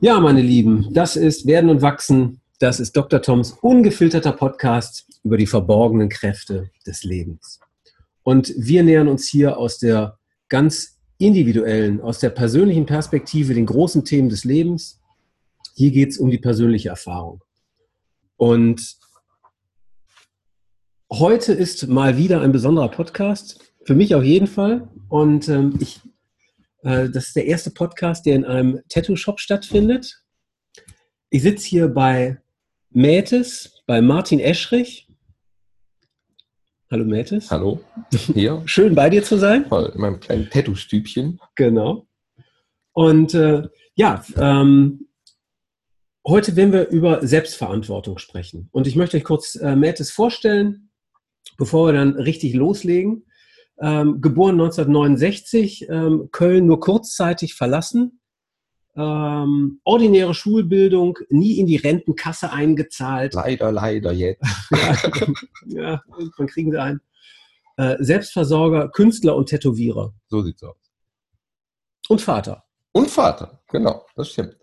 Ja, meine Lieben, das ist Werden und Wachsen. Das ist Dr. Toms ungefilterter Podcast über die verborgenen Kräfte des Lebens. Und wir nähern uns hier aus der ganz individuellen, aus der persönlichen Perspektive den großen Themen des Lebens. Hier geht es um die persönliche Erfahrung. Und heute ist mal wieder ein besonderer Podcast, für mich auf jeden Fall. Und ähm, ich äh, das ist der erste Podcast, der in einem Tattoo-Shop stattfindet. Ich sitze hier bei Mätes, bei Martin Eschrich. Hallo Mätes. Hallo. Hier. Schön bei dir zu sein. Voll, in meinem kleinen Tattoo-Stübchen. Genau. Und äh, ja, ähm, heute werden wir über Selbstverantwortung sprechen. Und ich möchte euch kurz äh, Mätes vorstellen, bevor wir dann richtig loslegen ähm, geboren 1969, ähm, Köln nur kurzzeitig verlassen, ähm, ordinäre Schulbildung, nie in die Rentenkasse eingezahlt. Leider, leider jetzt. ja, irgendwann kriegen sie einen. Äh, Selbstversorger, Künstler und Tätowierer. So sieht's aus. Und Vater. Und Vater, genau, das stimmt.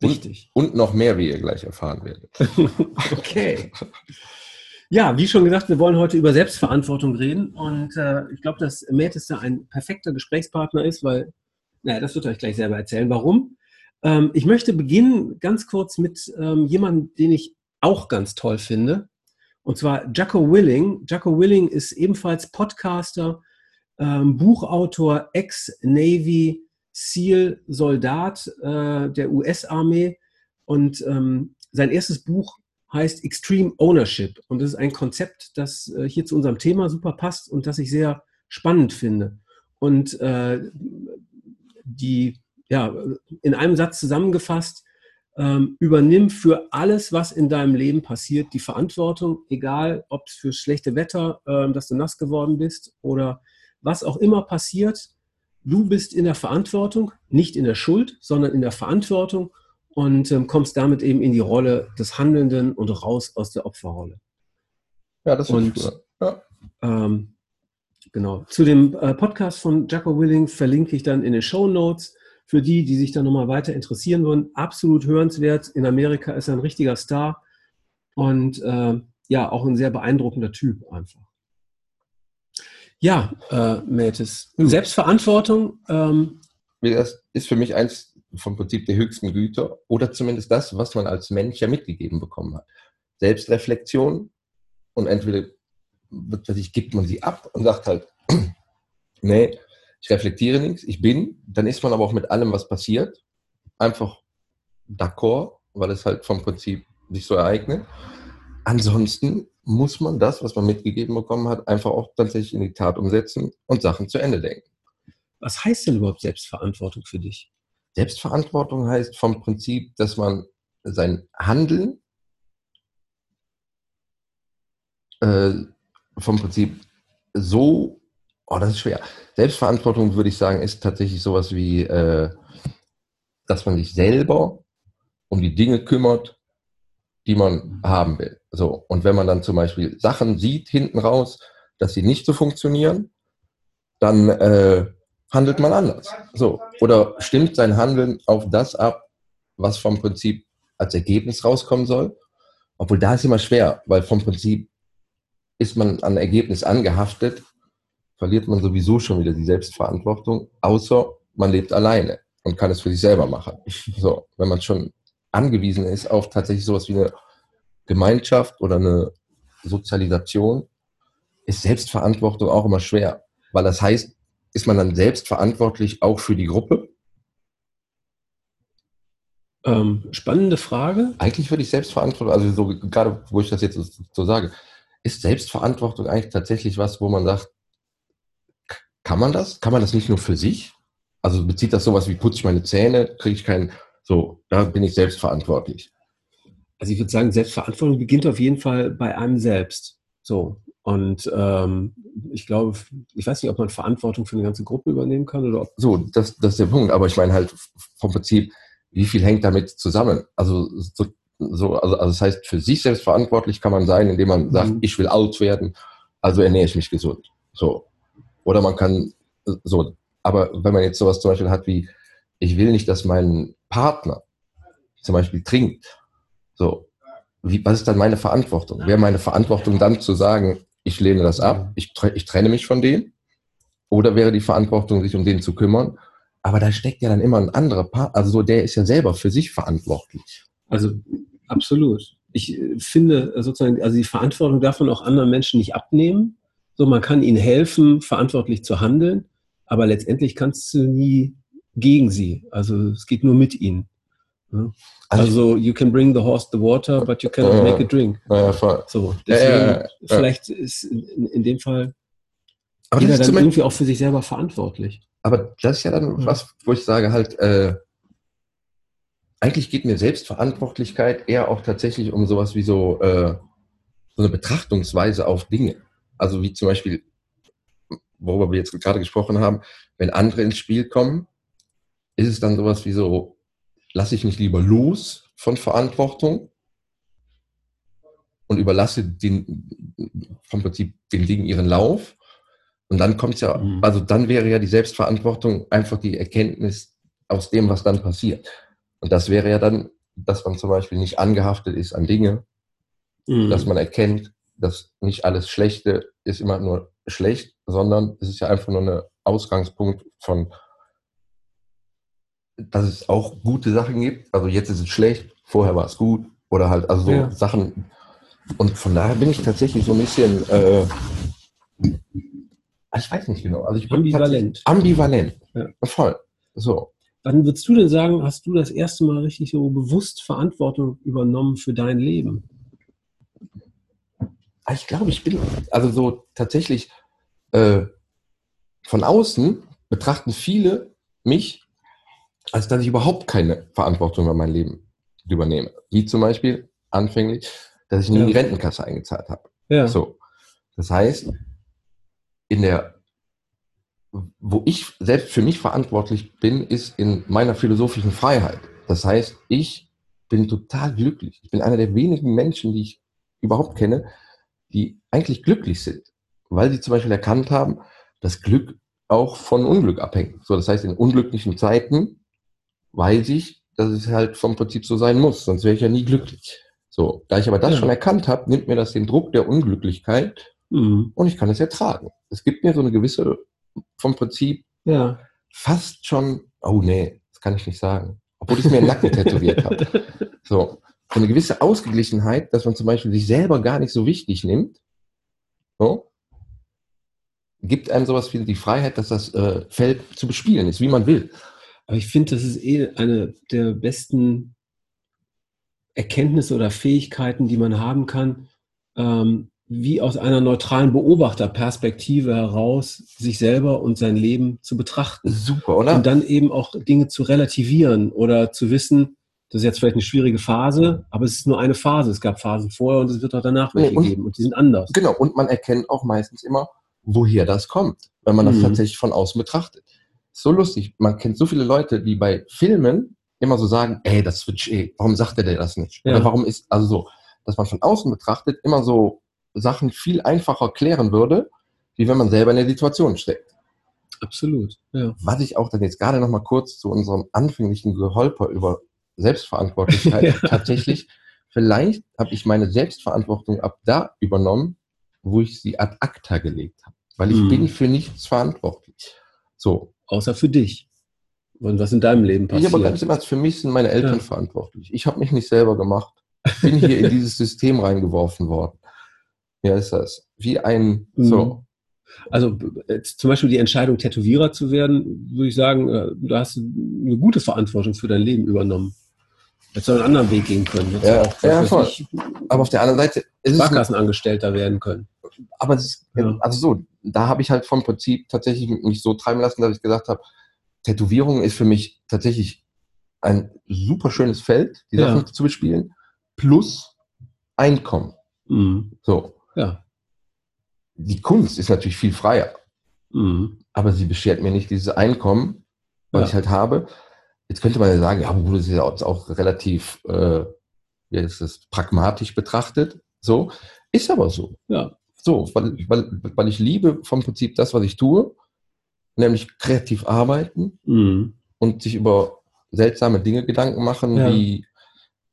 Richtig. Und, und noch mehr, wie ihr gleich erfahren werdet. okay. Ja, wie schon gesagt, wir wollen heute über Selbstverantwortung reden und äh, ich glaube, dass Matt da ein perfekter Gesprächspartner ist, weil, naja, das wird euch gleich selber erzählen, warum. Ähm, ich möchte beginnen ganz kurz mit ähm, jemandem, den ich auch ganz toll finde, und zwar Jacko Willing. Jacko Willing ist ebenfalls Podcaster, ähm, Buchautor, Ex-Navy, SEAL-Soldat äh, der US-Armee und ähm, sein erstes Buch heißt Extreme Ownership. Und das ist ein Konzept, das äh, hier zu unserem Thema super passt und das ich sehr spannend finde. Und äh, die, ja, in einem Satz zusammengefasst, ähm, übernimm für alles, was in deinem Leben passiert, die Verantwortung, egal ob es für schlechte Wetter, äh, dass du nass geworden bist oder was auch immer passiert. Du bist in der Verantwortung, nicht in der Schuld, sondern in der Verantwortung und ähm, kommst damit eben in die Rolle des Handelnden und raus aus der Opferrolle. Ja, das ist cool. Ja. Ähm, genau. Zu dem äh, Podcast von Jacko Willing verlinke ich dann in den Show Notes. Für die, die sich da nochmal weiter interessieren wollen, absolut hörenswert. In Amerika ist er ein richtiger Star und äh, ja, auch ein sehr beeindruckender Typ einfach. Ja, äh, Mätis. Selbstverantwortung. Ähm, das ist für mich eins vom Prinzip der höchsten Güter oder zumindest das, was man als Mensch ja mitgegeben bekommen hat. Selbstreflexion und entweder ich, gibt man sie ab und sagt halt, nee, ich reflektiere nichts, ich bin, dann ist man aber auch mit allem, was passiert, einfach d'accord, weil es halt vom Prinzip sich so ereignet. Ansonsten muss man das, was man mitgegeben bekommen hat, einfach auch tatsächlich in die Tat umsetzen und Sachen zu Ende denken. Was heißt denn überhaupt Selbstverantwortung für dich? Selbstverantwortung heißt vom Prinzip, dass man sein Handeln äh, vom Prinzip so, oh, das ist schwer. Selbstverantwortung würde ich sagen, ist tatsächlich sowas wie, äh, dass man sich selber um die Dinge kümmert, die man haben will. So. Und wenn man dann zum Beispiel Sachen sieht hinten raus, dass sie nicht so funktionieren, dann äh, handelt man anders. So. Oder stimmt sein Handeln auf das ab, was vom Prinzip als Ergebnis rauskommen soll? Obwohl da ist immer schwer, weil vom Prinzip ist man an Ergebnis angehaftet, verliert man sowieso schon wieder die Selbstverantwortung, außer man lebt alleine und kann es für sich selber machen. So, wenn man schon angewiesen ist auf tatsächlich sowas wie eine Gemeinschaft oder eine Sozialisation, ist Selbstverantwortung auch immer schwer, weil das heißt, ist man dann selbst verantwortlich auch für die Gruppe? Ähm, spannende Frage. Eigentlich würde ich Selbstverantwortung, also so, gerade wo ich das jetzt so sage, ist Selbstverantwortung eigentlich tatsächlich was, wo man sagt, kann man das? Kann man das nicht nur für sich? Also bezieht das sowas wie, putze ich meine Zähne, kriege ich keinen, so, da bin ich selbstverantwortlich. Also ich würde sagen, Selbstverantwortung beginnt auf jeden Fall bei einem selbst. So. Und ähm, ich glaube, ich weiß nicht, ob man Verantwortung für eine ganze Gruppe übernehmen kann oder ob. So, das, das ist der Punkt. Aber ich meine halt vom Prinzip, wie viel hängt damit zusammen? Also, so, so, also, also das heißt, für sich selbst verantwortlich kann man sein, indem man sagt, mhm. ich will alt werden, also ernähre ich mich gesund. So. Oder man kann so, aber wenn man jetzt sowas zum Beispiel hat wie, ich will nicht, dass mein Partner zum Beispiel trinkt, so, wie, was ist dann meine Verantwortung? Wäre meine Verantwortung dann zu sagen, ich lehne das ab, ich, ich trenne mich von denen? Oder wäre die Verantwortung, sich um den zu kümmern? Aber da steckt ja dann immer ein anderer Part, also so, der ist ja selber für sich verantwortlich. Also absolut. Ich äh, finde äh, sozusagen, also die Verantwortung darf man auch anderen Menschen nicht abnehmen. So, man kann ihnen helfen, verantwortlich zu handeln, aber letztendlich kannst du nie gegen sie. Also es geht nur mit ihnen. Also, also, you can bring the horse the water, but you cannot ja, make a drink. Ja, voll. So, deswegen, ja, vielleicht ist in, in, dem Fall aber jeder dann irgendwie auch für sich selber verantwortlich. Aber das ist ja dann was, wo ich sage halt, äh, eigentlich geht mir Selbstverantwortlichkeit eher auch tatsächlich um sowas wie so, äh, so eine Betrachtungsweise auf Dinge. Also wie zum Beispiel, worüber wir jetzt gerade gesprochen haben, wenn andere ins Spiel kommen, ist es dann sowas wie so, lasse ich mich lieber los von Verantwortung und überlasse den, vom Prinzip den Dingen ihren Lauf. Und dann kommt es ja, mhm. also dann wäre ja die Selbstverantwortung einfach die Erkenntnis aus dem, was dann passiert. Und das wäre ja dann, dass man zum Beispiel nicht angehaftet ist an Dinge, mhm. dass man erkennt, dass nicht alles Schlechte ist immer nur schlecht, sondern es ist ja einfach nur ein Ausgangspunkt von dass es auch gute Sachen gibt. Also jetzt ist es schlecht, vorher war es gut. Oder halt, also so ja. Sachen. Und von daher bin ich tatsächlich so ein bisschen, äh, ich weiß nicht genau. Also ich bin ambivalent. Ambivalent. Ja. Voll. So. Wann würdest du denn sagen, hast du das erste Mal richtig so bewusst Verantwortung übernommen für dein Leben? Ich glaube, ich bin, also so tatsächlich äh, von außen betrachten viele mich als dass ich überhaupt keine Verantwortung über mein Leben übernehme. Wie zum Beispiel anfänglich, dass ich nie ja. in die Rentenkasse eingezahlt habe. Ja. So. Das heißt, in der, wo ich selbst für mich verantwortlich bin, ist in meiner philosophischen Freiheit. Das heißt, ich bin total glücklich. Ich bin einer der wenigen Menschen, die ich überhaupt kenne, die eigentlich glücklich sind, weil sie zum Beispiel erkannt haben, dass Glück auch von Unglück abhängt. So, das heißt, in unglücklichen Zeiten weiß ich, dass es halt vom Prinzip so sein muss, sonst wäre ich ja nie glücklich. So, da ich aber das ja. schon erkannt habe, nimmt mir das den Druck der Unglücklichkeit mhm. und ich kann es ertragen. Es gibt mir so eine gewisse, vom Prinzip, ja. fast schon, oh nee, das kann ich nicht sagen, obwohl ich mir einen Nacken tätowiert habe. So, so eine gewisse Ausgeglichenheit, dass man zum Beispiel sich selber gar nicht so wichtig nimmt, so, gibt einem sowas wie die Freiheit, dass das äh, Feld zu bespielen ist, wie man will. Aber ich finde, das ist eh eine der besten Erkenntnisse oder Fähigkeiten, die man haben kann, ähm, wie aus einer neutralen Beobachterperspektive heraus sich selber und sein Leben zu betrachten. Super, oder? Und dann eben auch Dinge zu relativieren oder zu wissen, das ist jetzt vielleicht eine schwierige Phase, aber es ist nur eine Phase. Es gab Phasen vorher und es wird auch danach welche und, geben und die sind anders. Genau, und man erkennt auch meistens immer, woher das kommt, wenn man das mhm. tatsächlich von außen betrachtet so lustig. Man kennt so viele Leute, die bei Filmen immer so sagen, ey, das wird eh, warum sagt er das nicht? Ja. Oder warum ist, also so, dass man von außen betrachtet immer so Sachen viel einfacher klären würde, wie wenn man selber in der Situation steckt. Absolut, ja. Was ich auch dann jetzt gerade noch mal kurz zu unserem anfänglichen Geholper über Selbstverantwortlichkeit ja. tatsächlich, vielleicht habe ich meine Selbstverantwortung ab da übernommen, wo ich sie ad acta gelegt habe. Weil ich mhm. bin für nichts verantwortlich. So, außer für dich. Und was in deinem Leben passiert. Ja, aber ganz im Ernst, für mich sind meine Eltern ja. verantwortlich. Ich habe mich nicht selber gemacht. Ich bin hier in dieses System reingeworfen worden. Ja, ist das. Wie ein, mhm. so. Also zum Beispiel die Entscheidung, Tätowierer zu werden, würde ich sagen, äh, du hast eine gute Verantwortung für dein Leben übernommen. Jetzt soll einen anderen Weg gehen können. Jetzt ja, auch, ja voll. Ich, aber auf der anderen Seite ist Sparkassenangestellter werden können. Aber es ist, ja. also so, da habe ich halt vom Prinzip tatsächlich mich so treiben lassen, dass ich gesagt habe, Tätowierung ist für mich tatsächlich ein super schönes Feld, die Sachen ja. zu bespielen, plus Einkommen. Mhm. So. Ja. Die Kunst ist natürlich viel freier, mhm. aber sie beschert mir nicht dieses Einkommen, was ja. ich halt habe. Jetzt könnte man ja sagen, ja, das ist ja auch relativ, äh, wie ist das, pragmatisch betrachtet. So, ist aber so. Ja. So, weil, weil, weil ich liebe vom Prinzip das, was ich tue, nämlich kreativ arbeiten mhm. und sich über seltsame Dinge Gedanken machen, ja. wie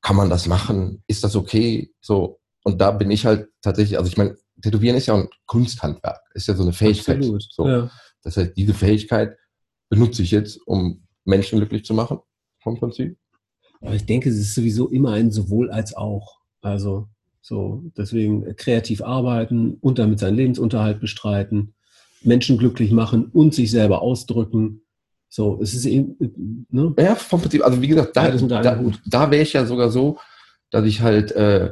kann man das machen? Ist das okay? So. Und da bin ich halt tatsächlich, also ich meine, Tätowieren ist ja ein Kunsthandwerk, ist ja so eine Fähigkeit. Absolut. So. Ja. Das heißt, diese Fähigkeit benutze ich jetzt, um Menschen glücklich zu machen, vom Prinzip. Aber ich denke, es ist sowieso immer ein sowohl als auch. Also so, deswegen kreativ arbeiten und damit seinen Lebensunterhalt bestreiten, Menschen glücklich machen und sich selber ausdrücken. So, es ist eben, ne? Ja, vom Prinzip, also wie gesagt, da, da, Hut. da wäre ich ja sogar so, dass ich halt, äh,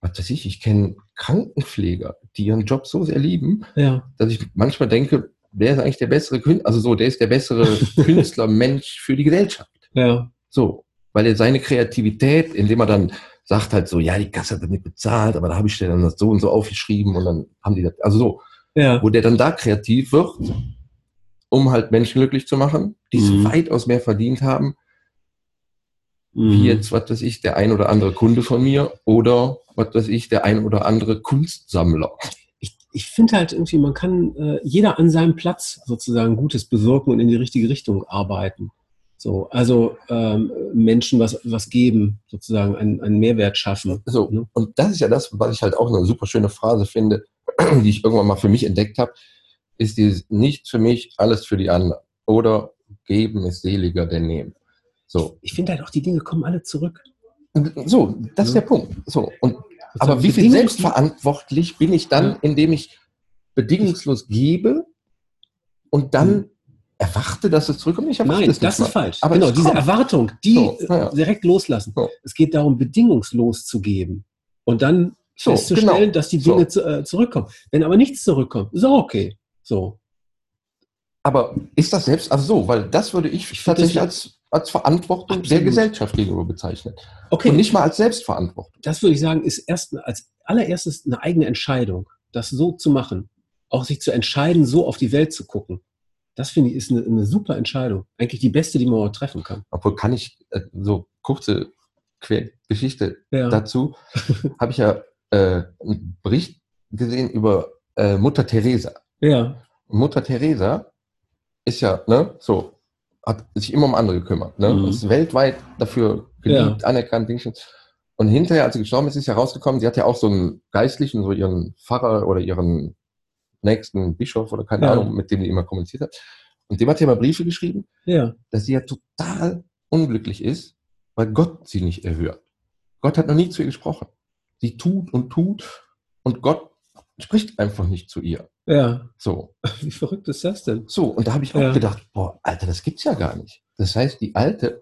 was weiß ich, ich kenne Krankenpfleger, die ihren Job so sehr lieben, Ja, dass ich manchmal denke, wer ist eigentlich der bessere Künstler, also so, der ist der bessere Künstler, Mensch für die Gesellschaft. ja, So, weil er seine Kreativität, indem er dann sagt halt so, ja, die Kasse hat das nicht bezahlt, aber da habe ich dir dann das so und so aufgeschrieben und dann haben die das, also so, ja. wo der dann da kreativ wird, um halt Menschen glücklich zu machen, die es Mhm. weitaus mehr verdient haben, Mhm. wie jetzt, was weiß ich, der ein oder andere Kunde von mir oder, was weiß ich, der ein oder andere Kunstsammler. Ich, finde halt irgendwie, man kann äh, jeder an seinem Platz sozusagen Gutes bewirken und in die richtige Richtung arbeiten. So, also ähm, Menschen was, was geben, sozusagen einen, einen Mehrwert schaffen. So, Ne? und das ist ja das, was ich halt auch eine super schöne Phrase finde, die ich irgendwann mal für mich entdeckt habe, ist dieses nicht für mich, alles für die anderen. Oder geben ist seliger denn nehmen. So, Ich finde halt auch, die Dinge kommen alle zurück. so, das ist der Punkt. So, und aber wie viel selbstverantwortlich bin ich dann, Ja. indem ich bedingungslos gebe und dann Mhm. erwarte, dass es zurückkommt? Ich Nein, das nicht ist falsch. Aber genau, es diese. Erwartung, die So, äh, ja. direkt loslassen. So. Es geht darum, bedingungslos zu geben und dann So, festzustellen, genau. dass die. Dinge zu, äh, zurückkommen. Wenn aber nichts zurückkommt, ist auch okay. So. Aber ist das selbst, also so, weil das würde ich, Ich tatsächlich das- als, als Verantwortung der Absolut. Gesellschaft gegenüber bezeichnen. Okay, Und nicht mal als Selbstverantwortung. das würde ich sagen, ist erst als allererstes eine eigene Entscheidung, das so zu machen. Auch sich zu entscheiden, so auf die Welt zu gucken. Das finde ich ist eine, eine super Entscheidung. Eigentlich die beste, die man auch treffen kann. Obwohl kann ich, äh, so kurze Geschichte Ja. dazu, habe ich ja äh, einen Bericht gesehen über äh, Mutter Teresa. ja. Mutter Teresa ist ja, ne, so, hat sich immer um andere gekümmert, ne, Mhm. ist weltweit dafür geliebt, anerkannt, Dingchen. Und hinterher, als sie gestorben ist, ist ja rausgekommen, sie hat ja auch so einen Geistlichen, so ihren Pfarrer oder ihren nächsten Bischof oder keine Ja. Ahnung, mit dem die immer kommuniziert hat. Und dem hat sie immer Briefe geschrieben, Ja. dass sie ja total unglücklich ist, weil Gott sie nicht erhört. Gott hat noch nie zu ihr gesprochen. Sie tut und tut und Gott spricht einfach nicht zu ihr. Ja. So. Wie verrückt ist das denn? So, und da habe ich auch Ja. gedacht, boah, Alter, das gibt's ja gar nicht. Das heißt, die alte,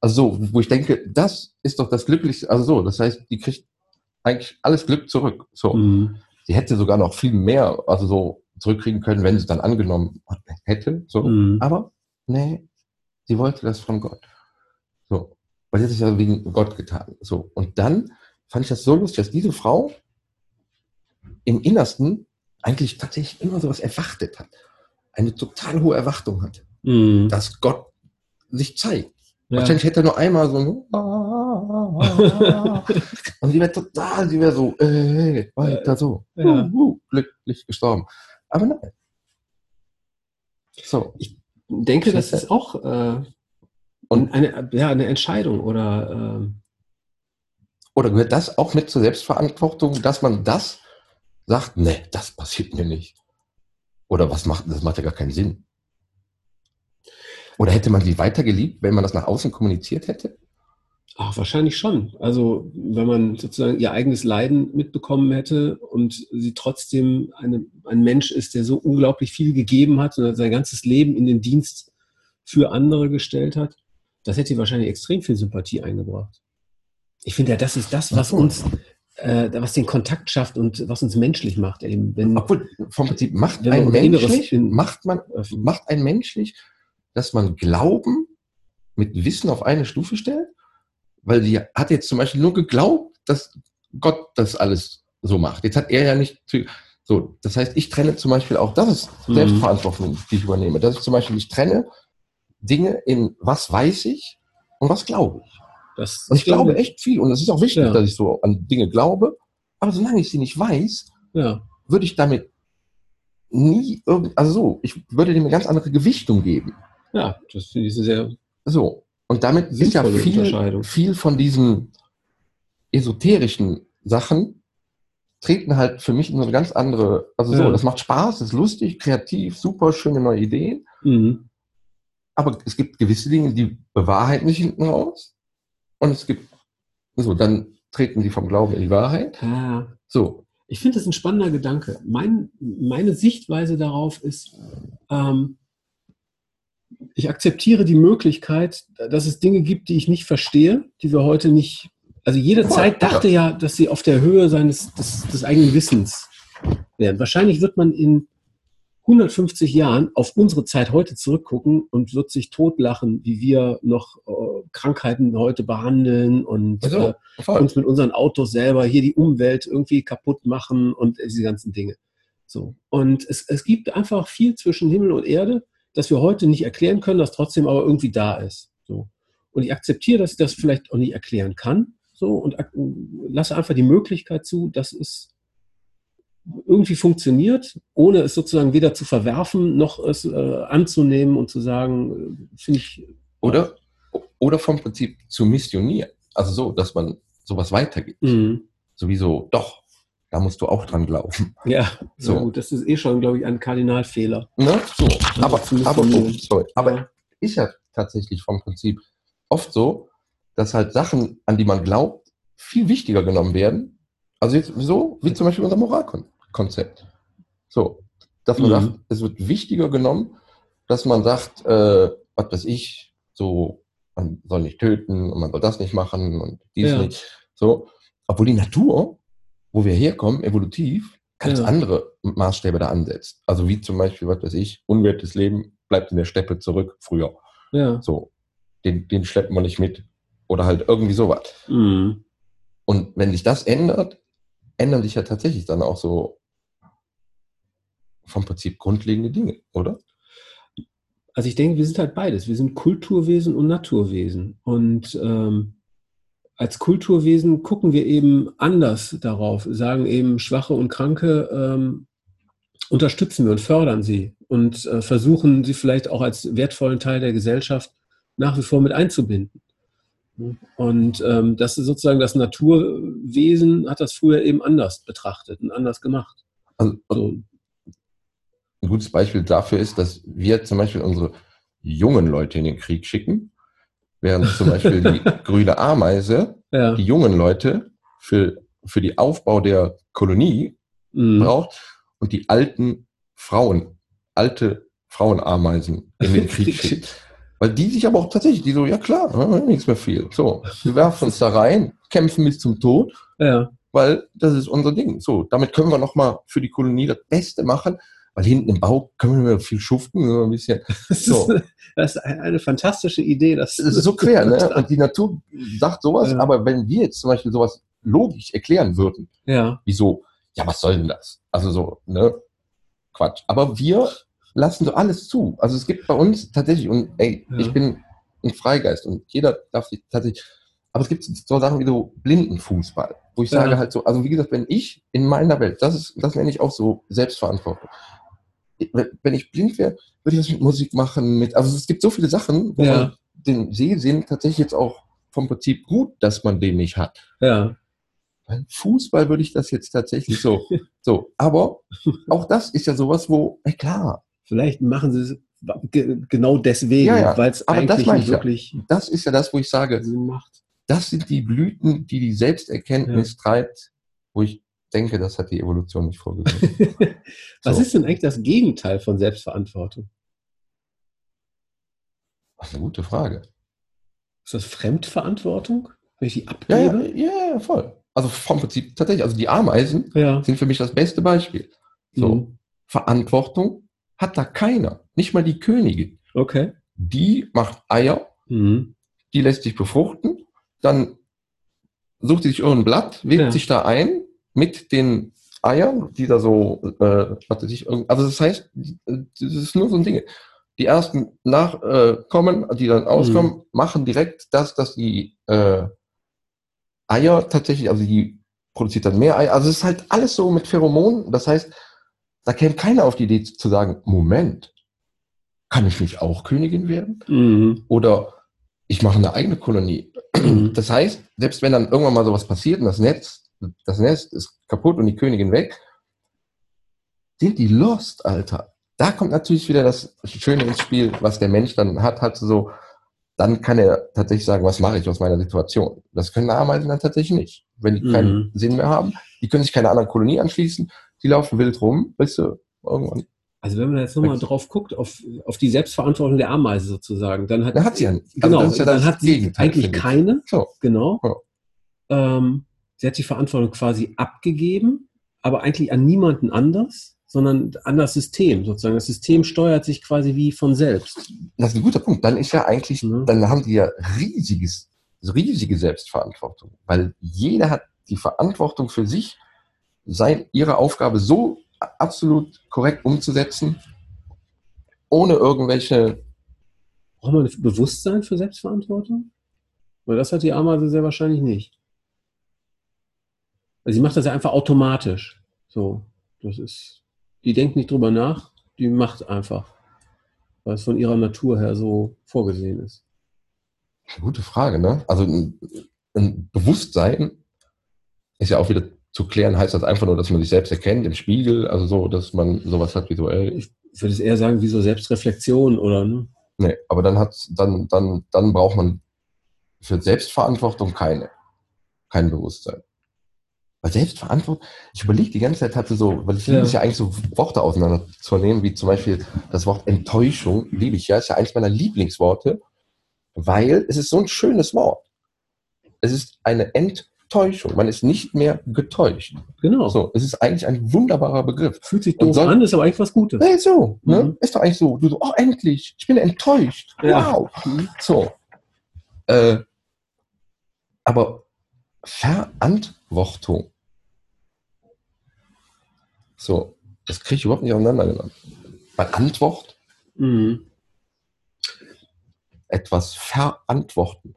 also so, wo ich denke, das ist doch das Glücklichste, also so, das heißt, die kriegt eigentlich alles Glück zurück. So, Mhm. sie hätte sogar noch viel mehr, also so zurückkriegen können, wenn sie es dann angenommen hätte. So, Mhm. aber nee, sie wollte das von Gott. So, weil sie hat es ja wegen Gott getan. So, und dann fand ich das so lustig, dass diese Frau im Innersten eigentlich tatsächlich immer sowas erwartet hat. Eine total hohe Erwartung hat, Mhm. dass Gott sich zeigt. Ja. Wahrscheinlich hätte er nur einmal so und sie wäre total, sie wäre so, äh, weiter so, Ja. uh, uh, glücklich gestorben. Aber nein. So, Ich denke, das ist auch äh, Und- eine, ja, eine Entscheidung oder ähm, oder gehört das auch mit zur Selbstverantwortung, dass man das sagt, nee, das passiert mir nicht. Oder was macht, das macht ja gar keinen Sinn. Oder hätte man sie weiter geliebt, wenn man das nach außen kommuniziert hätte? ach, wahrscheinlich schon. Also wenn man sozusagen ihr eigenes Leiden mitbekommen hätte und sie trotzdem eine, ein Mensch ist, der so unglaublich viel gegeben hat und sein ganzes Leben in den Dienst für andere gestellt hat, das hätte wahrscheinlich extrem viel Sympathie eingebracht. Ich finde ja, das ist das, was uns, äh, was den Kontakt schafft und was uns menschlich macht. Eben, wenn, Obwohl, vom Prinzip macht ein menschlich, macht man, macht ein menschlich, dass man Glauben mit Wissen auf eine Stufe stellt? Weil sie hat jetzt zum Beispiel nur geglaubt, dass Gott das alles so macht. Jetzt hat er ja nicht so. Das heißt, ich trenne zum Beispiel auch, das ist Mhm. Selbstverantwortung, die ich übernehme. Dass ich zum Beispiel, ich trenne Dinge in was weiß ich und was glaube ich. Das Und ich glaube echt viel. Und es ist auch wichtig, Ja. dass ich so an Dinge glaube. Aber solange ich sie nicht weiß, Ja, würde ich damit nie also so, ich würde dem eine ganz andere Gewichtung geben. ja, das finde ich sehr, So. Und damit ist ja viel, viel von diesem esoterischen Sachen treten halt für mich in so eine ganz andere, also so, Ja. das macht Spaß, ist lustig, kreativ, super, schöne neue Ideen. Mhm. Aber es gibt gewisse Dinge, die bewahrheiten sich hinten raus. Und es gibt, so, dann treten die vom Glauben in die Wahrheit. Ja. So, Ich finde das ein spannender Gedanke. Mein, meine Sichtweise darauf ist, ähm, ich akzeptiere die Möglichkeit, dass es Dinge gibt, die ich nicht verstehe, die wir heute nicht. Also jede Voll, Zeit dachte ja, dass sie auf der Höhe seines des, des eigenen Wissens wären. Wahrscheinlich wird man in 150 Jahren auf unsere Zeit heute zurückgucken und wird sich totlachen, wie wir noch äh, Krankheiten heute behandeln und also, äh, uns mit unseren Autos selber hier die Umwelt irgendwie kaputt machen und diese ganzen Dinge. So. Und es, es gibt einfach viel zwischen Himmel und Erde, das wir heute nicht erklären können, das trotzdem aber irgendwie da ist. So. Und ich akzeptiere, dass ich das vielleicht auch nicht erklären kann. So, und lasse einfach die Möglichkeit zu, dass es irgendwie funktioniert, ohne es sozusagen weder zu verwerfen, noch es äh, anzunehmen und zu sagen, äh, finde ich. Oder, oder vom Prinzip zu missionieren. Also so, dass man sowas weitergibt. Mhm. Sowieso, doch, da musst du auch dran glauben. Ja, So. gut, das ist eh schon, glaube ich, ein Kardinalfehler. Ne? So, aber, zu aber, oh, sorry, aber Ja. ist ja tatsächlich vom Prinzip oft so, dass halt Sachen, an die man glaubt, viel wichtiger genommen werden. Also jetzt so, wie zum Beispiel unser Moralkonzept. So, dass man Mhm. sagt, es wird wichtiger genommen, dass man sagt, äh, was weiß ich, so, man soll nicht töten und man soll das nicht machen und dies Ja. nicht. So, obwohl die Natur, wo wir herkommen, evolutiv, ganz Ja. andere Maßstäbe da ansetzt. Also wie zum Beispiel, was weiß ich, unwertes Leben bleibt in der Steppe zurück früher. Ja. So, den, den schleppen wir nicht mit. Oder halt irgendwie sowas. Mhm. Und wenn sich das ändert, ändern sich ja tatsächlich dann auch so vom Prinzip grundlegende Dinge, oder? Also ich denke, wir sind halt beides. Wir sind Kulturwesen und Naturwesen. Und ähm, als Kulturwesen gucken wir eben anders darauf, sagen eben Schwache und Kranke ähm, unterstützen wir und fördern sie und äh, versuchen sie vielleicht auch als wertvollen Teil der Gesellschaft nach wie vor mit einzubinden. Und ähm, das ist sozusagen das Naturwesen hat das früher eben anders betrachtet und anders gemacht. Also, So, ein gutes Beispiel dafür ist, dass wir zum Beispiel unsere jungen Leute in den Krieg schicken, während zum Beispiel die grüne Ameise ja. die jungen Leute für, für die Aufbau der Kolonie Mhm. braucht und die alten Frauen, alte Frauenameisen in den Krieg schickt. Weil die sich aber auch tatsächlich, die so, ja klar, nichts mehr viel. So, wir werfen uns da rein, kämpfen bis zum Tod, Ja. weil das ist unser Ding. So, damit können wir nochmal für die Kolonie das Beste machen, weil hinten im Bau können wir viel schuften, so ein bisschen. Das, So. ist, das ist eine fantastische Idee. Das, Das ist so quer, ne? Und die Natur sagt sowas, Ja. aber wenn wir jetzt zum Beispiel sowas logisch erklären würden, Ja, wieso, ja, was soll denn das? Also so, ne? Quatsch. Aber wir lassen so alles zu. Also es gibt bei uns tatsächlich, und ey, Ja. ich bin ein Freigeist und jeder darf sich tatsächlich, aber es gibt so Sachen wie so Blindenfußball, wo ich Ja. sage halt so, also wie gesagt, wenn ich in meiner Welt, das ist, das nenne ich auch so Selbstverantwortung. Wenn ich blind wäre, würde ich das mit Musik machen, mit, also es gibt so viele Sachen, wo Ja. man den Sehsinn tatsächlich jetzt auch vom Prinzip gut, dass man den nicht hat. ja, Beim Fußball würde ich das jetzt tatsächlich so. so, aber auch das ist ja sowas, wo, ey, klar, vielleicht machen sie es ge- genau deswegen, Ja, ja, weil es eigentlich nicht ich ja. wirklich das ist ja das, wo ich sage, das sind die Blüten, die die Selbsterkenntnis treibt, wo ich denke, das hat die Evolution nicht vorgesehen. Was So. ist denn eigentlich das Gegenteil von Selbstverantwortung? Das ist eine gute Frage. Ist das Fremdverantwortung, wenn ich die abgebe? ja, ja, voll. Also vom Prinzip tatsächlich, also die Ameisen sind für mich das beste Beispiel. So, Mhm. Verantwortung hat da keiner, nicht mal die Königin. Okay. Die macht Eier, Mhm. die lässt sich befruchten, dann sucht sie sich irgendein Blatt, webt Ja. sich da ein mit den Eiern, die da so, äh, was weiß ich, also das heißt, äh, das ist nur so ein Ding. Die ersten nachkommen, äh, die dann auskommen, Mhm. machen direkt das, dass die äh, Eier tatsächlich, also die produziert dann mehr Eier. Also es ist halt alles so mit Pheromonen. Das heißt, da käme keiner auf die Idee zu sagen, Moment, kann ich nicht auch Königin werden? Mhm. Oder ich mache eine eigene Kolonie. Mhm. Das heißt, selbst wenn dann irgendwann mal sowas passiert und das Netz, das Nest ist kaputt und die Königin weg, sind die lost, Alter. Da kommt natürlich wieder das Schöne ins Spiel, was der Mensch dann hat, hat so, dann kann er tatsächlich sagen, was mache ich aus meiner Situation. Das können Ameisen dann tatsächlich nicht. Wenn die keinen mhm. Sinn mehr haben, die können sich keiner anderen Kolonie anschließen, die laufen wild rum, weißt du, irgendwann. Also wenn man jetzt nochmal drauf guckt, auf, auf die Selbstverantwortung der Ameise sozusagen, dann hat, dann hat sie ja, also genau, ja dann hat sie Gegenteil, eigentlich keine, so. genau. Ja. Ähm, sie hat die Verantwortung quasi abgegeben, aber eigentlich an niemanden anders sondern an das System sozusagen. Das System steuert sich quasi wie von selbst. Das ist ein guter Punkt. Dann ist ja eigentlich, mhm. dann haben die ja riesiges, riesige Selbstverantwortung, weil jeder hat die Verantwortung für sich, sein, ihre Aufgabe so absolut korrekt umzusetzen, ohne irgendwelche. Braucht man ein Bewusstsein für Selbstverantwortung? Weil das hat die Ameise sehr wahrscheinlich nicht. Also sie macht das ja einfach automatisch. So, das ist die denkt nicht drüber nach, die macht einfach, weil es von ihrer Natur her so vorgesehen ist. Gute Frage, ne? Also ein, ein Bewusstsein ist ja auch wieder zu klären, heißt das einfach nur, dass man sich selbst erkennt im Spiegel, also so, dass man sowas hat visuell. Ich würde es eher sagen, wie so Selbstreflexion oder ne? Nee, aber dann hat dann, dann, dann braucht man für Selbstverantwortung keine, kein Bewusstsein. Weil Selbstverantwortung, ich überlege die ganze Zeit, hatte so, weil ich liebe es ja eigentlich so Worte auseinanderzunehmen, wie zum Beispiel das Wort Enttäuschung, liebe ich ja, ist ja eines meiner Lieblingsworte, weil es ist so ein schönes Wort. Es ist eine Enttäuschung. Man ist nicht mehr getäuscht. Genau. So, es ist eigentlich ein wunderbarer Begriff. Fühlt sich doof soll, an, ist aber eigentlich was Gutes. Nee, so, ne? Mhm. Ist doch eigentlich so. Du so, oh, endlich, ich bin enttäuscht. Ja. Wow. Mhm. So. Äh, aber Verantwortung. So, das kriege ich überhaupt nicht auseinander genommen. Verantwort? Mhm. Etwas verantworten.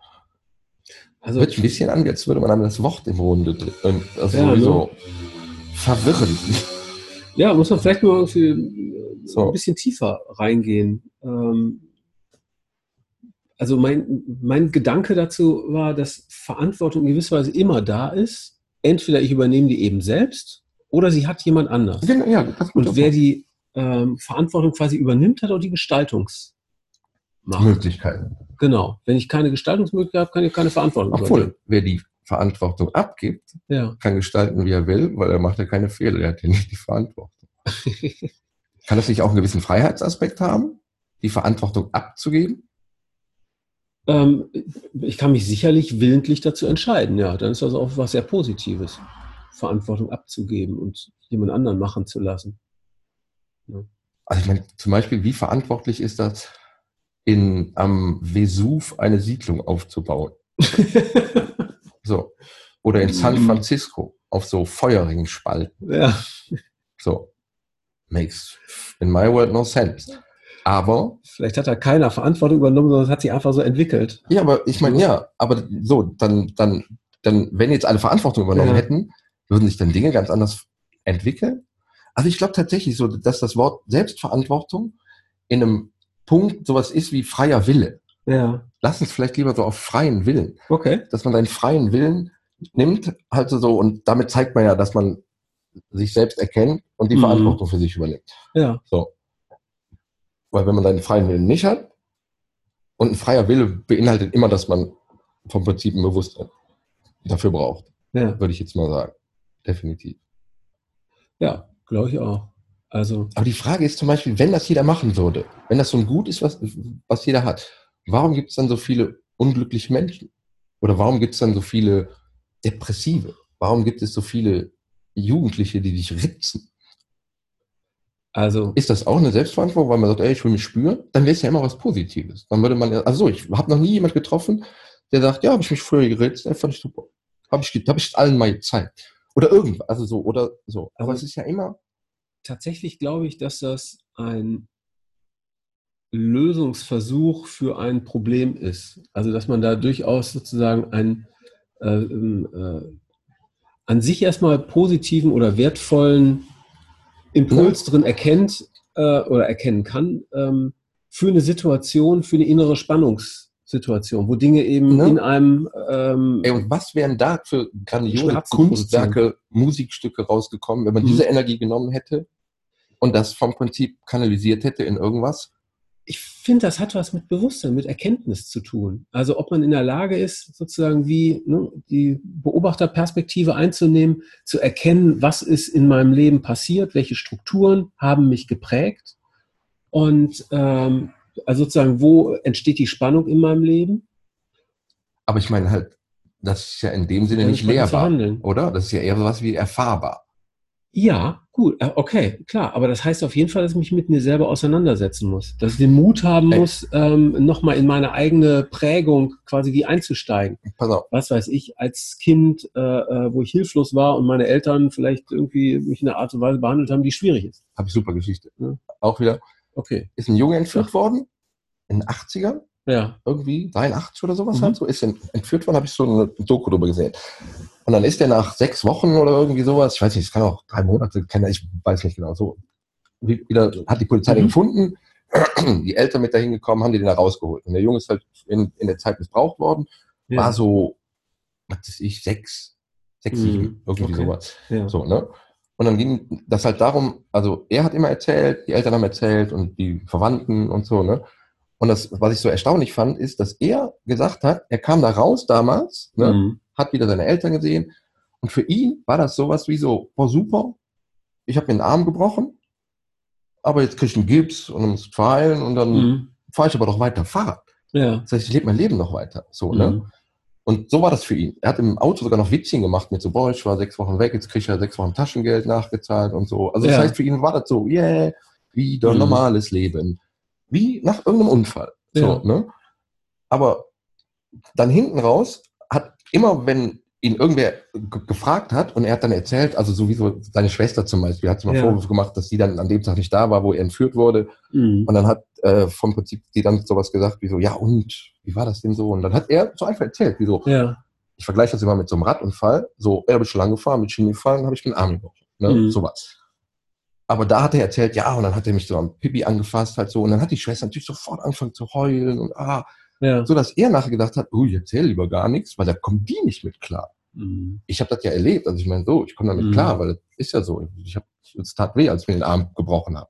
Also, Hört ein bisschen an, als würde man dann das Wort im Runde drin. Also ja, sowieso ne? verwirrend. Ja, muss man vielleicht nur so. ein bisschen tiefer reingehen. Ähm, also mein, mein Gedanke dazu war, dass Verantwortung in gewisser Weise immer da ist. Entweder ich übernehme die eben selbst oder sie hat jemand anders. Genau, ja, Und wer die ähm, Verantwortung quasi übernimmt, hat auch die Gestaltungsmöglichkeiten. Genau. Wenn ich keine Gestaltungsmöglichkeit habe, kann ich keine Verantwortung Obwohl, übernehmen. wer die Verantwortung abgibt, ja. kann gestalten, wie er will, weil er macht ja keine Fehler, er hat ja nicht die Verantwortung. kann das nicht auch einen gewissen Freiheitsaspekt haben, die Verantwortung abzugeben? Ähm, ich kann mich sicherlich willentlich dazu entscheiden, ja. Dann ist das auch was sehr Positives, Verantwortung abzugeben und jemand anderen machen zu lassen. Ja. Also ich meine, zum Beispiel, wie verantwortlich ist das, in, am Vesuv eine Siedlung aufzubauen? so. Oder in San mhm. Francisco auf so Feuerringspalten. Ja. So. Makes in my world no sense. Aber. Vielleicht hat da keiner Verantwortung übernommen, sondern es hat sich einfach so entwickelt. Ja, aber ich meine, ja, aber so, dann, dann, dann, wenn jetzt alle Verantwortung übernommen ja. hätten, würden sich dann Dinge ganz anders entwickeln. Also ich glaube tatsächlich so, dass das Wort Selbstverantwortung in einem Punkt sowas ist wie freier Wille. Ja. Lass uns vielleicht lieber so auf freien Willen. Okay. Dass man seinen freien Willen nimmt, halt so, und damit zeigt man ja, dass man sich selbst erkennt und die mhm. Verantwortung für sich übernimmt. Ja. So. Weil wenn man seinen freien Willen nicht hat, und ein freier Wille beinhaltet immer, dass man vom Prinzip ein Bewusstsein dafür braucht. Ja. Würde ich jetzt mal sagen. Definitiv. Ja, glaube ich auch. Also. Aber die Frage ist zum Beispiel, wenn das jeder machen würde, wenn das so ein Gut ist, was, was jeder hat, warum gibt es dann so viele unglückliche Menschen? Oder warum gibt es dann so viele Depressive? Warum gibt es so viele Jugendliche, die dich ritzen? Also ist das auch eine Selbstverantwortung, weil man sagt, ey, ich will mich spüren? Dann wäre es ja immer was Positives. Dann würde man, also so, ich habe noch nie jemand getroffen, der sagt, ja, habe ich mich früher geritzt, ey, fand ich super. Habe ich, hab ich allen mal gezeigt. Oder irgendwas, also so, oder so. Aber also, es ist ja immer. Tatsächlich glaube ich, dass das ein Lösungsversuch für ein Problem ist. Also, dass man da durchaus sozusagen einen äh, ähm, äh, an sich erstmal positiven oder wertvollen Impuls ja. drin erkennt äh, oder erkennen kann ähm, für eine Situation, für eine innere Spannungssituation Situation, wo Dinge eben Ne? in einem ähm, Ey, und was wären da für grandiose Kunstwerke, Musikstücke rausgekommen, wenn man Mhm. diese Energie genommen hätte und das vom Prinzip kanalisiert hätte in irgendwas? ich finde, das hat was mit Bewusstsein, mit Erkenntnis zu tun. Also ob man in der Lage ist, sozusagen wie ne, die Beobachterperspektive einzunehmen, zu erkennen, was ist in meinem Leben passiert, welche Strukturen haben mich geprägt und ähm, also sozusagen, wo entsteht die Spannung in meinem Leben? Aber ich meine halt, das ist ja in dem Sinne Dann nicht lehrbar, oder? Das ist ja eher sowas wie erfahrbar. Ja, gut, äh, okay, klar. Aber das heißt auf jeden Fall, dass ich mich mit mir selber auseinandersetzen muss. Dass ich den Mut haben Ey. muss, ähm, nochmal in meine eigene Prägung quasi wie einzusteigen. Pass auf, was weiß ich, als Kind, äh, äh, wo ich hilflos war und meine Eltern vielleicht irgendwie mich in einer Art und Weise behandelt haben, die schwierig ist. habe ich super Geschichte. Ja. Auch wieder, Okay. ist ein Junge entführt worden, in den 80ern, Ja. irgendwie 83 oder sowas Mhm. halt so, ist ent- entführt worden, habe ich so eine Doku drüber gesehen. Und dann ist er nach sechs Wochen oder irgendwie sowas, ich weiß nicht, es kann auch drei Monate, kann, ich weiß nicht genau, so wie- wieder hat die Polizei den Mhm. gefunden, die Eltern mit dahin gekommen, haben die den da rausgeholt. Und der Junge ist halt in, in der Zeit missbraucht worden, ja. war so, was weiß ich, sechs, sechs, Mhm. sieben, irgendwie Okay. sowas. ja. So, ne? Und dann ging das halt darum, also er hat immer erzählt, die Eltern haben erzählt und die Verwandten und so, ne? Und das, was ich so erstaunlich fand, ist, dass er gesagt hat, er kam da raus damals, ne? Mhm. Hat wieder seine Eltern gesehen. Und für ihn war das sowas wie so, boah, super, ich habe mir den Arm gebrochen, aber jetzt krieg ich einen Gips und muss verheilen und dann Mhm. fahre ich aber doch weiter Fahrrad. Ja. Das heißt, ich lebe mein Leben noch weiter. So, ne? Mhm. Und so war das für ihn. Er hat im Auto sogar noch Witzchen gemacht mit so, boah, ich war sechs Wochen weg, jetzt krieg ich ja sechs Wochen Taschengeld nachgezahlt und so. Also das Ja. heißt, für ihn war das so, yeah, wieder Mhm. normales Leben. Wie nach irgendeinem Unfall. So, Ja. ne? Aber dann hinten raus immer, wenn ihn irgendwer gefragt hat und er hat dann erzählt, also sowieso seine Schwester zum Beispiel, hat mal Ja. Vorwürfe gemacht, dass sie dann an dem Tag nicht da war, wo er entführt wurde. Mhm. Und dann hat äh, vom Prinzip die dann sowas gesagt, wie so, ja und, wie war das denn so? Und dann hat er so einfach erzählt, wie so, Ja. ich vergleiche das immer mit so einem Radunfall, so, er habe ich schon lang gefahren, mit Schienen gefahren, habe ich den Arm gebrochen, ne? Mhm. sowas. Aber da hat er erzählt, ja, und dann hat er mich so am Pipi angefasst, halt so, und dann hat die Schwester natürlich sofort angefangen zu heulen und ah, Ja. so dass er nachher gedacht hat, oh, ich erzähle lieber gar nichts, weil da kommen die nicht mit klar. Mhm. Ich habe das ja erlebt, also ich meine so, ich komme damit Mhm. klar, weil das ist ja so. Ich habe, es tat weh, als ich mir den Arm gebrochen habe.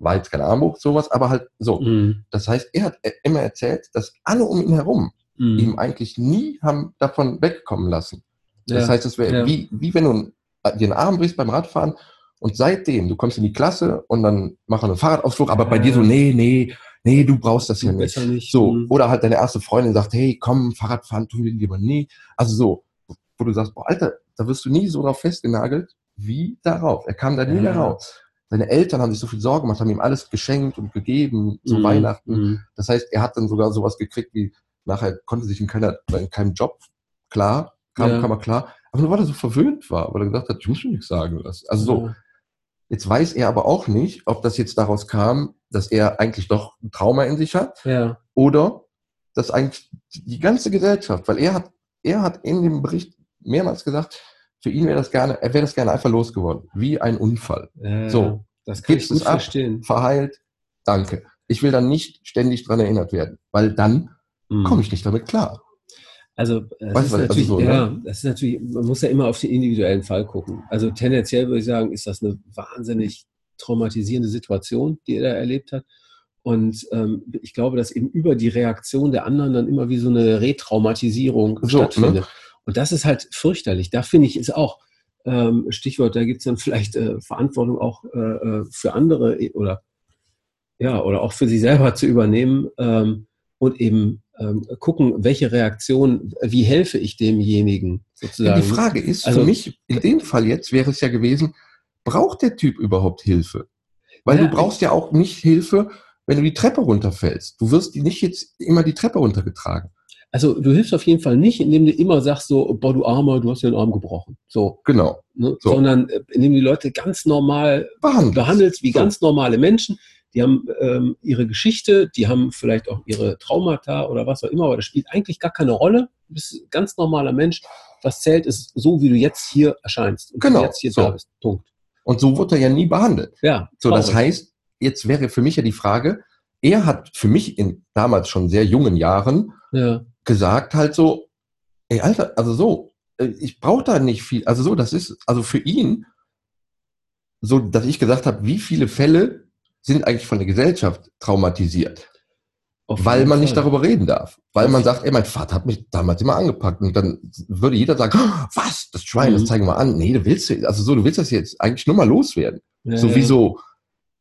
War jetzt kein Armbruch, sowas, aber halt so. Mhm. Das heißt, er hat immer erzählt, dass alle um ihn herum ihm eigentlich nie haben davon wegkommen lassen. Das Ja. heißt, es wäre Ja. wie, wie wenn du dir den Arm brichst beim Radfahren und seitdem, du kommst in die Klasse und dann machen wir einen Fahrradausflug, aber bei dir so, nee, nee, nee, du brauchst das ja nicht. Nicht. So, Mhm. oder halt deine erste Freundin sagt, hey, komm, Fahrradfahren tun wir lieber nie. Also so, wo du sagst, boah, Alter, da wirst du nie so drauf festgenagelt wie darauf. Er kam da nie Ja. raus. Seine Eltern haben sich so viel Sorgen gemacht, haben ihm alles geschenkt und gegeben zu Mhm. Weihnachten. Mhm. Das heißt, er hat dann sogar sowas gekriegt wie, nachher konnte sich in, keiner, in keinem Job klar, kam, Ja. kam er klar. Aber nur weil er so verwöhnt war, weil er gesagt hat, ich muss mir nichts sagen lassen. Also so. Jetzt weiß er aber auch nicht, ob das jetzt daraus kam, dass er eigentlich doch ein Trauma in sich hat Ja. oder dass eigentlich die ganze Gesellschaft, weil er hat, er hat in dem Bericht mehrmals gesagt, für ihn wäre das gerne, er wäre das gerne einfach losgeworden, wie ein Unfall. Ja. So. Das kann ich gut ab? verstehen. Verheilt, danke. Ich will dann nicht ständig dran erinnert werden, weil dann Mhm. komme ich nicht damit klar. Also, das Weißt ist also natürlich, so, ne? ja, das ist natürlich, man muss ja immer auf den individuellen Fall gucken. Also tendenziell würde ich sagen, ist das eine wahnsinnig traumatisierende Situation, die er da erlebt hat. Und ähm, ich glaube, dass eben über die Reaktion der anderen dann immer wie so eine Retraumatisierung So, stattfindet. Und das ist halt fürchterlich. Da finde ich, ist auch, ähm, Stichwort, da gibt es dann vielleicht äh, Verantwortung auch äh, äh, für andere äh, oder ja, oder auch für sich selber zu übernehmen ähm, und eben ähm, gucken, welche Reaktion, wie helfe ich demjenigen sozusagen. Die Frage ist, Also- für mich, in dem Fall jetzt wäre es ja gewesen, braucht der Typ überhaupt Hilfe? Weil Ja, du brauchst ja auch nicht Hilfe, wenn du die Treppe runterfällst. Du wirst nicht jetzt immer die Treppe runtergetragen. Also du hilfst auf jeden Fall nicht, indem du immer sagst so, boah, du Armer, du hast dir den Arm gebrochen. So, Genau. ne? So. sondern äh, indem du die Leute ganz normal Behandelt. behandelst wie So. ganz normale Menschen. Die haben ähm, ihre Geschichte, die haben vielleicht auch ihre Traumata oder was auch immer, aber das spielt eigentlich gar keine Rolle. Du bist ein ganz normaler Mensch. Was zählt, ist so, wie du jetzt hier erscheinst und Genau, jetzt hier so. da bist. Punkt. Und so wurde er ja nie behandelt. Ja. So, das heißt, jetzt wäre für mich ja die Frage, er hat für mich in damals schon sehr jungen Jahren Ja. gesagt halt so, ey Alter, also so, äh, ich brauche da nicht viel, also so, das ist, also für ihn, so, dass ich gesagt habe, wie viele Fälle sind eigentlich von der Gesellschaft traumatisiert, Auf weil man nicht Fall. darüber reden darf, weil Auf man sagt, ey, mein Vater hat mich damals immer angepackt und dann würde jeder sagen, "Oh, was, das Schwein, das Mhm. zeigen wir an, nee, du willst, also so, du willst das jetzt eigentlich nur mal loswerden, Ja, sowieso,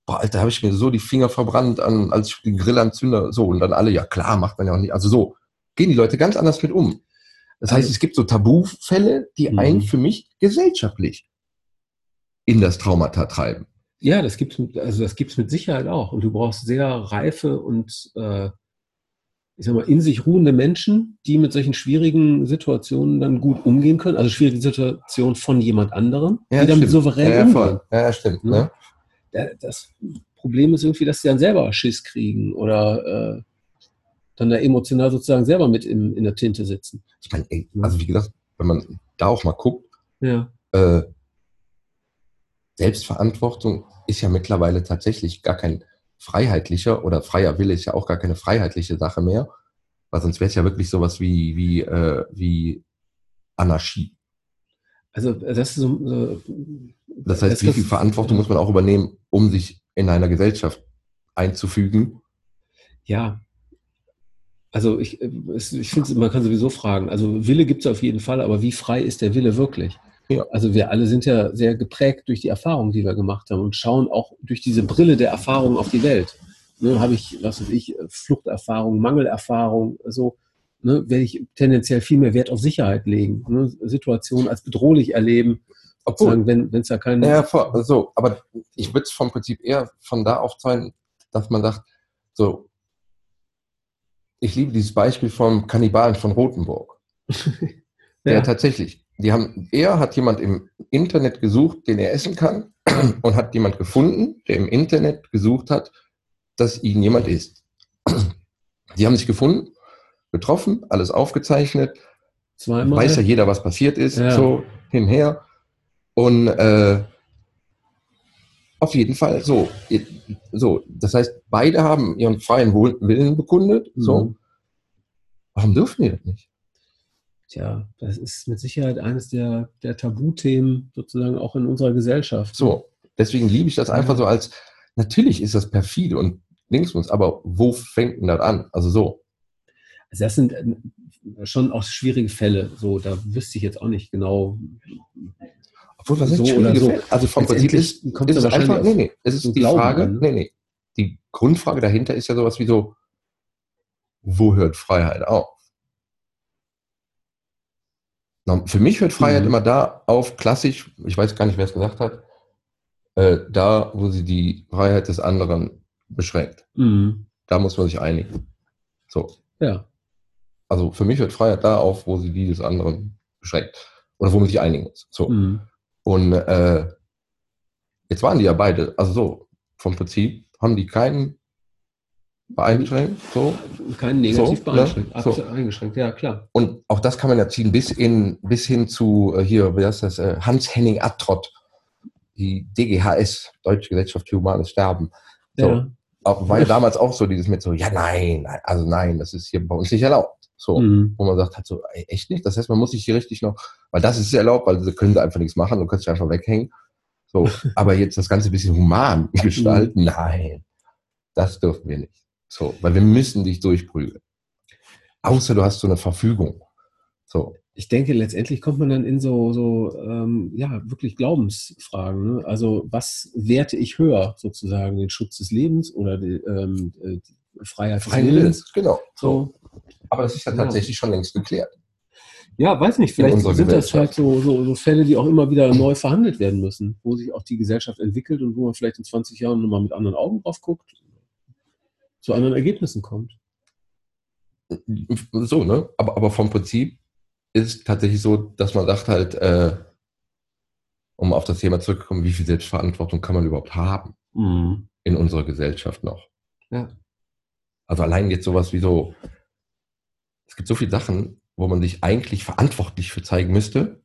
boah, Alter, habe ich mir so die Finger verbrannt, an, als ich den Grill anzünde, so, und dann alle, ja klar, macht man ja auch nicht, also so, gehen die Leute ganz anders mit um. Das heißt, Also- es gibt so Tabufälle, die Mhm. einen für mich gesellschaftlich in das Traumata treiben. Ja, das gibt's mit, also das gibt's mit Sicherheit auch. Und du brauchst sehr reife und äh, ich sag mal, in sich ruhende Menschen, die mit solchen schwierigen Situationen dann gut umgehen können. Also schwierige Situationen von jemand anderem, die damit souverän ja, ja, umgehen. ja, ja, stimmt. Ne? Ne? Das Problem ist irgendwie, dass sie dann selber Schiss kriegen oder äh, dann da emotional sozusagen selber mit im, in der Tinte sitzen. Ich meine, Ne? also wie gesagt, wenn man da auch mal guckt, Ja. äh, Selbstverantwortung ist ja mittlerweile tatsächlich gar kein freiheitlicher oder freier Wille ist ja auch gar keine freiheitliche Sache mehr, weil sonst wäre es ja wirklich sowas wie, wie, äh, wie Anarchie. Also das ist so, so Das heißt, wie viel Verantwortung muss man auch übernehmen, um sich in einer Gesellschaft einzufügen? Ja. Also ich, ich finde, man kann sowieso fragen. Also Wille gibt es auf jeden Fall, aber wie frei ist der Wille wirklich? Ja. Also wir alle sind ja sehr geprägt durch die Erfahrungen, die wir gemacht haben und schauen auch durch diese Brille der Erfahrung auf die Welt. Ne, Habe ich, was weiß ich, Fluchterfahrung, Mangelerfahrung, so, ne, werde ich tendenziell viel mehr Wert auf Sicherheit legen. Ne, Situationen als bedrohlich erleben, Obwohl, wenn es da keinen. Ja, vor- so, aber ich würde es vom Prinzip eher von da aufzeigen, dass man sagt, so, ich liebe dieses Beispiel vom Kannibalen von Rothenburg. Der ja. tatsächlich, die haben, er hat jemand im Internet gesucht, den er essen kann, und hat jemand gefunden, der im Internet gesucht hat, dass ihn jemand isst. Die haben sich gefunden, getroffen, alles aufgezeichnet, Zweimal. weiß ja jeder, was passiert ist, Ja. so hinher. Und äh, auf jeden Fall so. So, das heißt, beide haben ihren freien Willen bekundet. So, Mhm. warum dürfen die das nicht? Tja, das ist mit Sicherheit eines der, der Tabuthemen sozusagen auch in unserer Gesellschaft. So, deswegen liebe ich das einfach so als, natürlich ist das perfide und linksmus, aber wo fängt denn das an? Also so. Also das sind äh, schon auch schwierige Fälle. So, da wüsste ich jetzt auch nicht genau. Obwohl, was So oder schwierige so. Fälle? Also vom Prinzip ist, kommt ist es einfach, nee, nee, es ist die Glauben Frage, an, ne? nee, nee, die Grundfrage dahinter ist ja sowas wie so, wo hört Freiheit auf? Für mich hört Freiheit Mhm. immer da auf, klassisch, ich weiß gar nicht, wer es gesagt hat, äh, da, wo sie die Freiheit des anderen beschränkt. Mhm. Da muss man sich einigen. So. Ja. Also für mich hört Freiheit da auf, wo sie die des anderen beschränkt. Oder wo man sich einigen muss. So. Mhm. Und äh, jetzt waren die ja beide, also so, vom Prinzip haben die keinen beeinschränkt. So. Kein negativ So, ne? beeinschränkt. So. Absolut eingeschränkt, ja klar. Und auch das kann man ja ziehen bis, in, bis hin zu äh, hier, wie heißt das, äh, Hans-Henning Attrott, die DGHS, Deutsche Gesellschaft für Humanes Sterben. So. Ja. Auch, weil damals auch so dieses mit so, ja nein, nein, also nein, das ist hier bei uns nicht erlaubt. So. Mhm. wo man sagt halt so, ey, echt nicht? Das heißt, man muss sich hier richtig noch, weil das ist erlaubt, weil sie können sie einfach nichts machen, du kannst dich einfach weghängen. So, aber jetzt das Ganze ein bisschen human gestalten, nein, das dürfen wir nicht. So, weil wir müssen dich durchprügeln. Außer du hast so eine Verfügung. So, Ich denke, letztendlich kommt man dann in so, so ähm, ja, wirklich Glaubensfragen. Ne? Also, was werte ich höher, sozusagen, den Schutz des Lebens oder die, ähm, äh, die Freiheit des Willens? Genau. So. Aber das ist ja Genau. tatsächlich schon längst geklärt. Ja, weiß nicht, vielleicht sind das halt so, so, so Fälle, die auch immer wieder neu verhandelt werden müssen, wo sich auch die Gesellschaft entwickelt und wo man vielleicht in 20 Jahren nochmal mit anderen Augen drauf guckt, zu anderen Ergebnissen kommt. So, ne? Aber, aber vom Prinzip ist tatsächlich so, dass man sagt halt, äh, um auf das Thema zurückzukommen, wie viel Selbstverantwortung kann man überhaupt haben Mhm. in unserer Gesellschaft noch? Ja. Also allein jetzt sowas wie so, es gibt so viele Sachen, wo man sich eigentlich verantwortlich für zeigen müsste,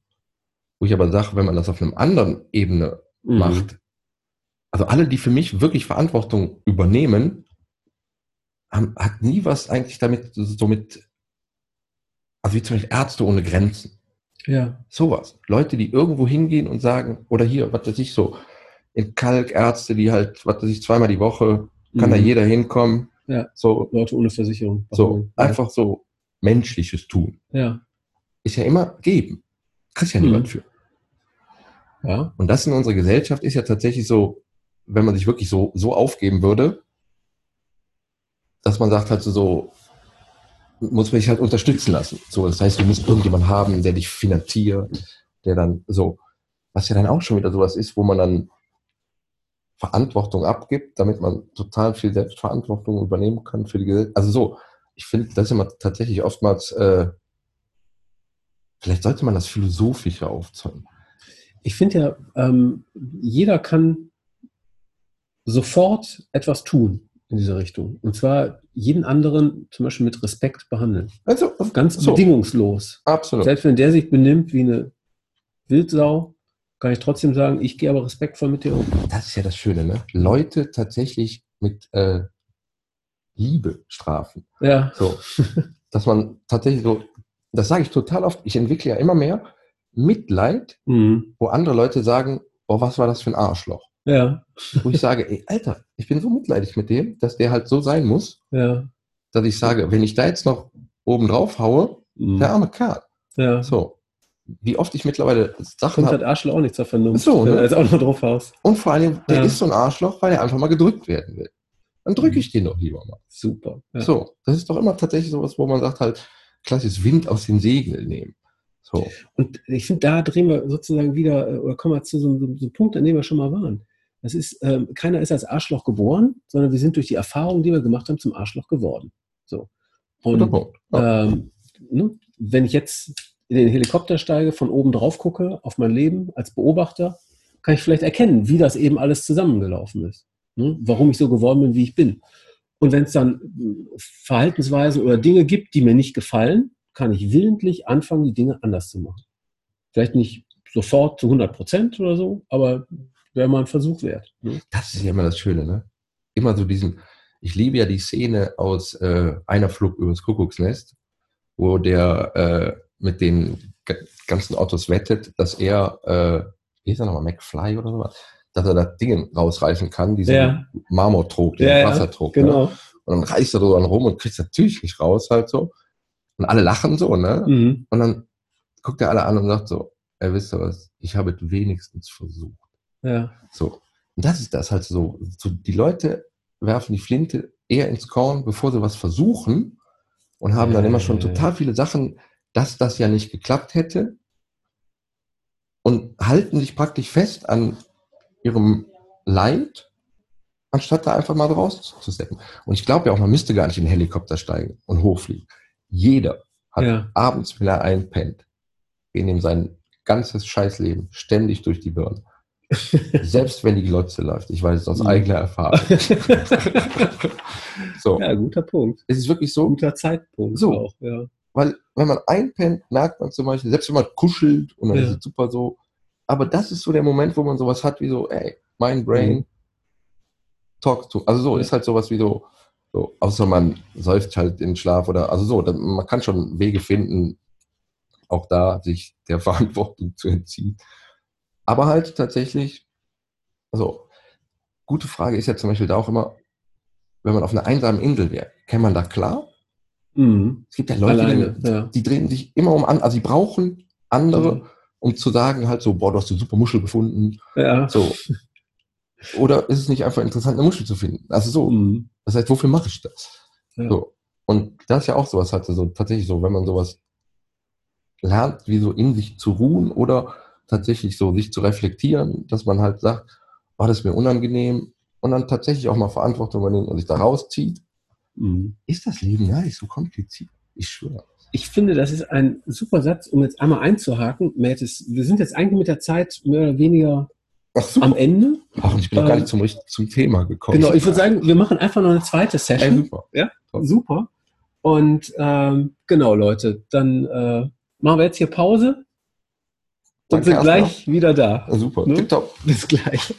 wo ich aber sage, wenn man das auf einer anderen Ebene Mhm. macht, also alle, die für mich wirklich Verantwortung übernehmen, haben, hat nie was eigentlich damit, so mit, also wie zum Beispiel Ärzte ohne Grenzen. Ja. Sowas. Leute, die irgendwo hingehen und sagen, oder hier, was weiß ich so, in Kalkärzte, die halt, was weiß ich, zweimal die Woche, kann Mhm. da jeder hinkommen. Ja. So, Leute ohne Versicherung. so, einfach so menschliches tun. Ja. Ist ja immer geben. Kriegst ja Mhm. niemand für. Ja. Und das in unserer Gesellschaft ist ja tatsächlich so, wenn man sich wirklich so, so aufgeben würde, dass man sagt halt so, muss man sich halt unterstützen lassen. So, das heißt, du musst irgendjemanden haben, der dich finanziert, der dann so, was ja dann auch schon wieder sowas ist, wo man dann Verantwortung abgibt, damit man total viel Selbstverantwortung übernehmen kann für die Gesellschaft. Also so, ich finde, das ist immer tatsächlich oftmals, äh, vielleicht sollte man das philosophischer aufzeigen. Ich finde ja, ähm, jeder kann sofort etwas tun in diese Richtung. Und zwar jeden anderen zum Beispiel mit Respekt behandeln. Also, Ganz so, bedingungslos. absolut. Selbst wenn der sich benimmt wie eine Wildsau, kann ich trotzdem sagen, ich gehe aber respektvoll mit dir um. Das ist ja das Schöne, ne? Leute tatsächlich mit äh, Liebe strafen. Ja, So, dass man tatsächlich so, das sage ich total oft, ich entwickle ja immer mehr Mitleid, mhm. wo andere Leute sagen, oh, was war das für ein Arschloch? Ja, Wo ich sage, ey, Alter, ich bin so mitleidig mit dem, dass der halt so sein muss, ja. dass ich sage, wenn ich da jetzt noch oben drauf haue, Mhm. der arme Kerl. ja. So, wie oft ich mittlerweile Sachen habe. halt Arschloch auch nicht zur Vernunft, So, ne? wenn jetzt auch noch drauf haust. Und vor allem, der Ja. ist so ein Arschloch, weil er einfach mal gedrückt werden will. Dann drücke ich den doch lieber mal. Super. Ja. So, das ist doch immer tatsächlich sowas, wo man sagt halt, klassisches Wind aus den Segeln nehmen. So, Und ich finde, da drehen wir sozusagen wieder, äh, oder kommen wir zu so, einem- so einem Punkt, an dem wir schon mal waren. Das ist, ähm, keiner ist als Arschloch geboren, sondern wir sind durch die Erfahrungen, die wir gemacht haben, zum Arschloch geworden. So. Und. Ja. ähm, ne, wenn ich jetzt in den Helikopter steige, von oben drauf gucke, auf mein Leben als Beobachter, kann ich vielleicht erkennen, wie das eben alles zusammengelaufen ist. Ne? Warum ich so geworden bin, wie ich bin. Und wenn es dann äh, Verhaltensweisen oder Dinge gibt, die mir nicht gefallen, kann ich willentlich anfangen, die Dinge anders zu machen. Vielleicht nicht sofort zu 100 Prozent oder so, aber wäre mal ein Versuch wert. Ne? Das ist ja immer das Schöne, ne? Immer so diesen, ich liebe ja die Szene aus äh, einer Flug übers Kuckucksnest, wo der äh, mit den ganzen Autos wettet, dass er, äh, wie ist er nochmal, McFly oder sowas, dass er das Ding rausreißen kann, diesen Ja. Marmortrog, diesen Ja, ja, Wassertrog. Ne? Genau. Und dann reißt er so dran rum und kriegt es natürlich nicht raus, halt so. Und alle lachen so, ne? Mhm. Und dann guckt er alle an und sagt so, er wisst ihr was, ich habe es wenigstens versucht. Ja. So. Und das ist das halt so. so. Die Leute werfen die Flinte eher ins Korn, bevor sie was versuchen und haben dann immer schon total viele Sachen, dass das ja nicht geklappt hätte und halten sich praktisch fest an ihrem Leid, anstatt da einfach mal draus zu steppen. Und ich glaube ja auch, man müsste gar nicht in den Helikopter steigen und hochfliegen. Jeder hat Ja. abends, wenn er einpennt, gehen ihm sein ganzes Scheißleben ständig durch die Birne. Selbst wenn die Glotze läuft. Ich weiß es aus Mhm. eigener Erfahrung. so, ja, guter Punkt. es ist wirklich so, Guter Zeitpunkt So. auch. Ja. weil wenn man einpennt, merkt man zum Beispiel, selbst wenn man kuschelt und dann Ja. ist es super so, aber das ist so der Moment, wo man sowas hat wie so, ey, mein Brain Mhm. talks to. Also so Ja. ist halt sowas wie so, so, außer man säuft halt in den Schlaf oder, also so, dann, man kann schon Wege finden, auch da sich der Verantwortung zu entziehen. Aber halt tatsächlich, also, gute Frage ist ja zum Beispiel da auch immer, wenn man auf einer einsamen Insel wäre, käme man da klar? Mhm. Es gibt ja Leute, Alleine, die, ja. die drehen sich immer um an, also sie brauchen andere, Mhm. um zu sagen halt so, boah, du hast eine super Muschel gefunden, Ja. so. Oder ist es nicht einfach interessant, eine Muschel zu finden? Also so, Mhm. das heißt, wofür mache ich das? Ja. So. Und das ist ja auch sowas halt so, tatsächlich so, wenn man sowas lernt, wie so in sich zu ruhen oder tatsächlich so sich zu reflektieren, dass man halt sagt, war das ist mir unangenehm und dann tatsächlich auch mal Verantwortung übernimmt und sich da rauszieht, Mhm. ist das Leben gar nicht so kompliziert. Ich schwöre. Ich finde, das ist ein super Satz, um jetzt einmal einzuhaken. Mathis, wir sind jetzt eigentlich mit der Zeit mehr oder weniger so. am Ende. Ach, ich bin noch gar Ähm, nicht zum, richt- zum Thema gekommen. Genau, ich würde sagen, wir machen einfach noch eine zweite Ey, Session. super. Super. Und ähm, genau, Leute, dann äh, machen wir jetzt hier Pause und Danke sind erstmal. gleich wieder da. Super. Ne? Tipptopp. Bis gleich.